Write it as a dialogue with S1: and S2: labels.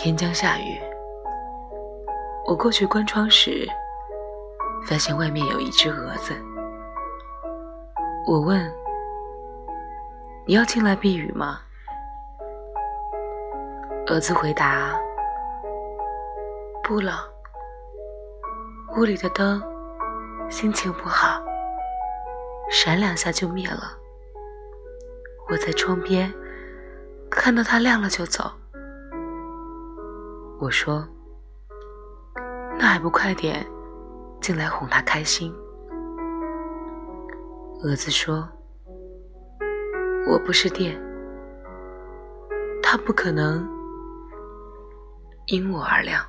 S1: 天将下雨，我过去关窗时，发现外面有一只蛾子。我问：“你要进来避雨吗？”蛾子回答：“不了，屋里的灯心情不好，闪两下就灭了。我在窗边看到它亮了就走。”我说：“那还不快点进来哄他开心？”蛾子说：“我不是电，他不可能因我而亮。”